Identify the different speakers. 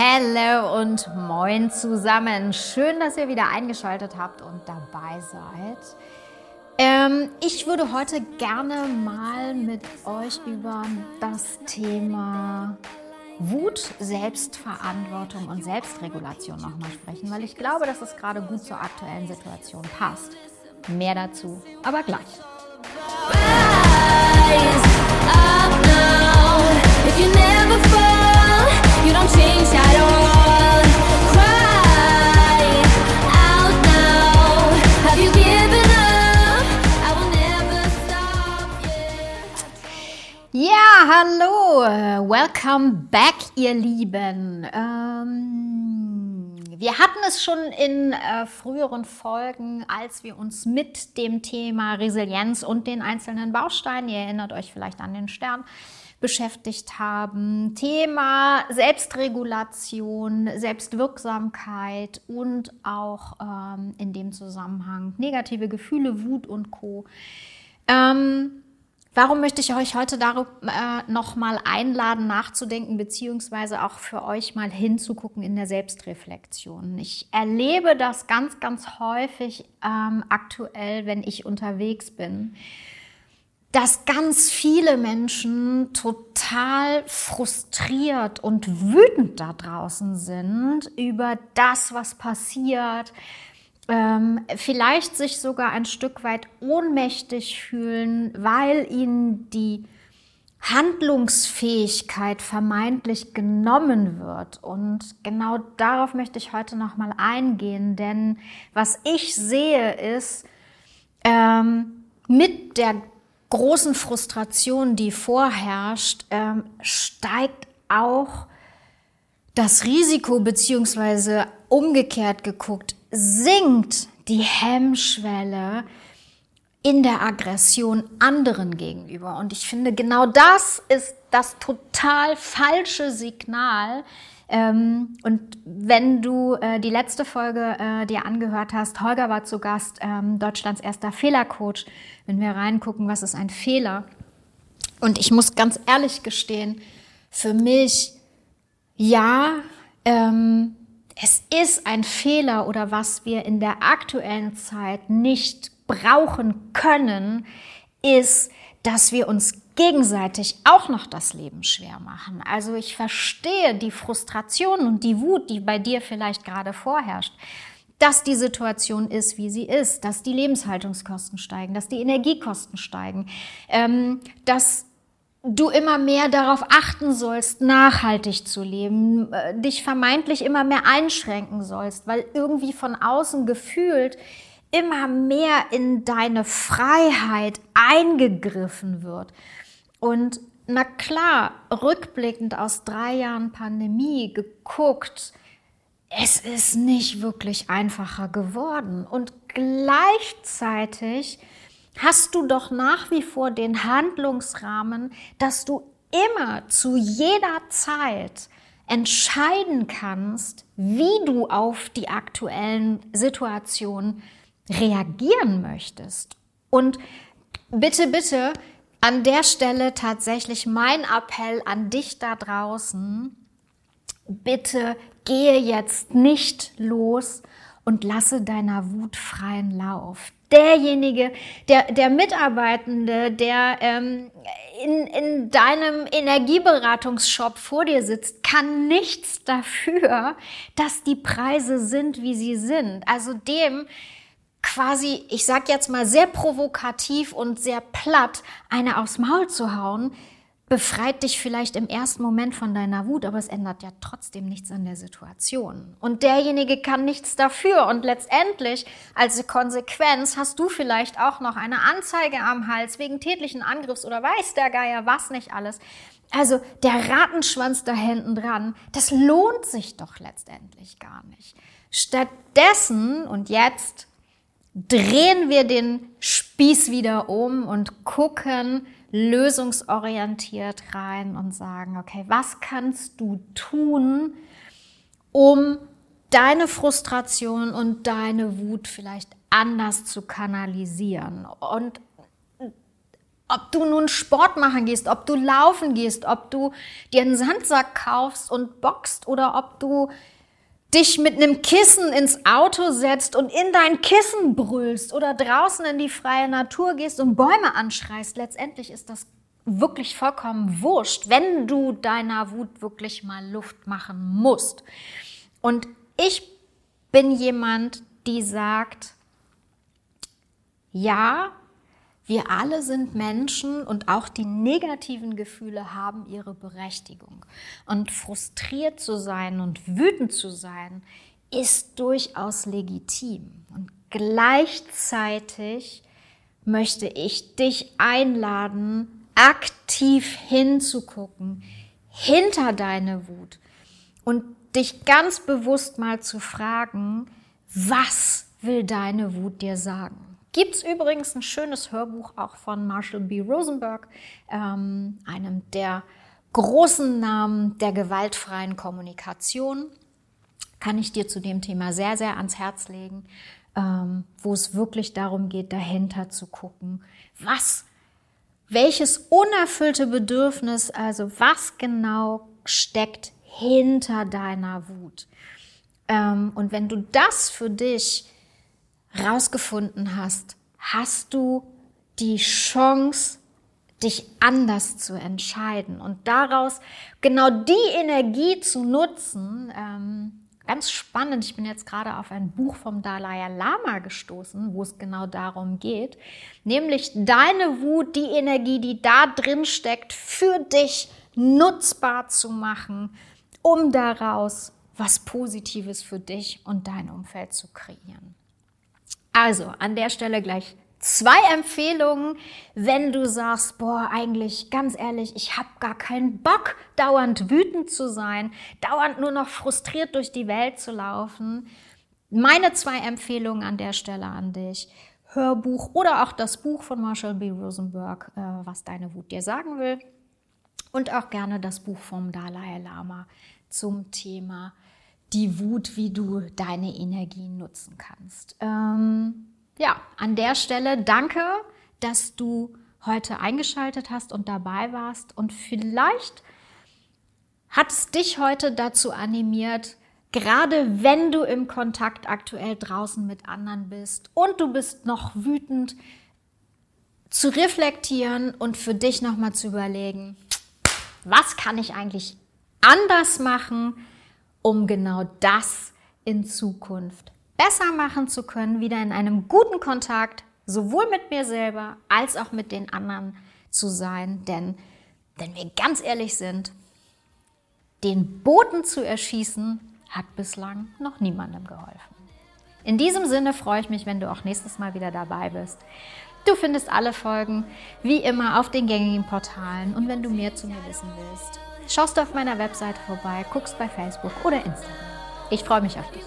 Speaker 1: Hallo und moin zusammen. Schön, dass ihr wieder eingeschaltet habt und dabei seid. Ähm, ich würde heute gerne mal mit euch über das Thema Wut, Selbstverantwortung und Selbstregulation nochmal sprechen, weil ich glaube, dass es gerade gut zur aktuellen Situation passt. Mehr dazu, aber gleich. Welcome back, ihr Lieben. Ähm, wir hatten es schon in äh, früheren Folgen, als wir uns mit dem Thema Resilienz und den einzelnen Bausteinen, ihr erinnert euch vielleicht an den Stern, beschäftigt haben. Thema Selbstregulation, Selbstwirksamkeit und auch ähm, in dem Zusammenhang negative Gefühle, Wut und Co. Ähm, Warum möchte ich euch heute darüber äh, nochmal einladen, nachzudenken, beziehungsweise auch für euch mal hinzugucken in der Selbstreflexion? Ich erlebe das ganz, ganz häufig ähm, aktuell, wenn ich unterwegs bin, dass ganz viele Menschen total frustriert und wütend da draußen sind über das, was passiert, ähm, vielleicht sich sogar ein Stück weit ohnmächtig fühlen, weil ihnen die Handlungsfähigkeit vermeintlich genommen wird. Und genau darauf möchte ich heute nochmal eingehen, denn was ich sehe ist, ähm, mit der großen Frustration, die vorherrscht, ähm, steigt auch das Risiko beziehungsweise umgekehrt geguckt, sinkt die Hemmschwelle in der Aggression anderen gegenüber. Und ich finde, genau das ist das total falsche Signal. Ähm, und wenn du äh, die letzte Folge äh, dir angehört hast, Holger war zu Gast, ähm, Deutschlands erster Fehlercoach, wenn wir reingucken, was ist ein Fehler? Und ich muss ganz ehrlich gestehen, für mich, ja, ähm, es ist ein Fehler oder was wir in der aktuellen Zeit nicht brauchen können, ist, dass wir uns gegenseitig auch noch das Leben schwer machen. Also ich verstehe die Frustration und die Wut, die bei dir vielleicht gerade vorherrscht, dass die Situation ist, wie sie ist, dass die Lebenshaltungskosten steigen, dass die Energiekosten steigen, ähm, dass du immer mehr darauf achten sollst, nachhaltig zu leben, äh, dich vermeintlich immer mehr einschränken sollst, weil irgendwie von außen gefühlt immer mehr in deine Freiheit eingegriffen wird. Und na klar, rückblickend aus drei Jahren Pandemie geguckt, es ist nicht wirklich einfacher geworden. Und gleichzeitig hast du doch nach wie vor den Handlungsrahmen, dass du immer zu jeder Zeit entscheiden kannst, wie du auf die aktuellen Situationen reagieren möchtest. Und bitte, bitte, an der Stelle tatsächlich mein Appell an dich da draußen. Bitte gehe jetzt nicht los und lasse deiner Wut freien Lauf derjenige, der, der Mitarbeitende, der ähm, in, in deinem Energieberatungsshop vor dir sitzt, kann nichts dafür, dass die Preise sind, wie sie sind. Also dem quasi, ich sag jetzt mal sehr provokativ und sehr platt, eine aufs Maul zu hauen, befreit dich vielleicht im ersten Moment von deiner Wut, aber es ändert ja trotzdem nichts an der Situation. Und derjenige kann nichts dafür. Und letztendlich, als Konsequenz, hast du vielleicht auch noch eine Anzeige am Hals wegen tätlichen Angriffs oder weiß der Geier was nicht alles. Also der Rattenschwanz da hinten dran, das lohnt sich doch letztendlich gar nicht. Stattdessen, und jetzt drehen wir den Spieß wieder um und gucken, lösungsorientiert rein und sagen, okay, was kannst du tun, um deine Frustration und deine Wut vielleicht anders zu kanalisieren? Und Ob du nun Sport machen gehst, ob du laufen gehst, ob du dir einen Sandsack kaufst und boxt oder ob du dich mit einem Kissen ins Auto setzt und in dein Kissen brüllst oder draußen in die freie Natur gehst und Bäume anschreist. Letztendlich ist das wirklich vollkommen wurscht, wenn du deiner Wut wirklich mal Luft machen musst. Und ich bin jemand, die sagt, ja, wir alle sind Menschen und auch die negativen Gefühle haben ihre Berechtigung. Und frustriert zu sein und wütend zu sein, ist durchaus legitim. Und gleichzeitig möchte ich dich einladen, aktiv hinzugucken, hinter deine Wut und dich ganz bewusst mal zu fragen, was will deine Wut dir sagen? Gibt es übrigens ein schönes Hörbuch auch von Marshall B. Rosenberg, ähm, einem der großen Namen der gewaltfreien Kommunikation. Kann ich dir zu dem Thema sehr, sehr ans Herz legen, ähm, wo es wirklich darum geht, dahinter zu gucken, was, welches unerfüllte Bedürfnis, also was genau steckt hinter deiner Wut. Ähm, und wenn du das für dich rausgefunden hast, hast du die Chance, dich anders zu entscheiden und daraus genau die Energie zu nutzen. Ähm, ganz spannend, ich bin jetzt gerade auf ein Buch vom Dalai Lama gestoßen, wo es genau darum geht, nämlich deine Wut, die Energie, die da drin steckt, für dich nutzbar zu machen, um daraus was Positives für dich und dein Umfeld zu kreieren. Also an der Stelle gleich zwei Empfehlungen, wenn du sagst, boah, eigentlich ganz ehrlich, ich habe gar keinen Bock, dauernd wütend zu sein, dauernd nur noch frustriert durch die Welt zu laufen. Meine zwei Empfehlungen an der Stelle an dich. Hörbuch oder auch das Buch von Marshall B. Rosenberg, äh, was deine Wut dir sagen will. Und auch gerne das Buch vom Dalai Lama zum Thema die Wut, wie du deine Energie nutzen kannst. Ähm, ja, an der Stelle danke, dass du heute eingeschaltet hast und dabei warst. Und vielleicht hat es dich heute dazu animiert, gerade wenn du im Kontakt aktuell draußen mit anderen bist und du bist noch wütend, zu reflektieren und für dich nochmal zu überlegen, was kann ich eigentlich anders machen, um genau das in Zukunft besser machen zu können, wieder in einem guten Kontakt sowohl mit mir selber als auch mit den anderen zu sein. Denn wenn wir ganz ehrlich sind, den Boten zu erschießen, hat bislang noch niemandem geholfen. In diesem Sinne freue ich mich, wenn du auch nächstes Mal wieder dabei bist. Du findest alle Folgen wie immer auf den gängigen Portalen und wenn du mehr zu mir wissen willst, Schaust du auf meiner Webseite vorbei, guckst bei Facebook oder Instagram. Ich freue mich auf dich.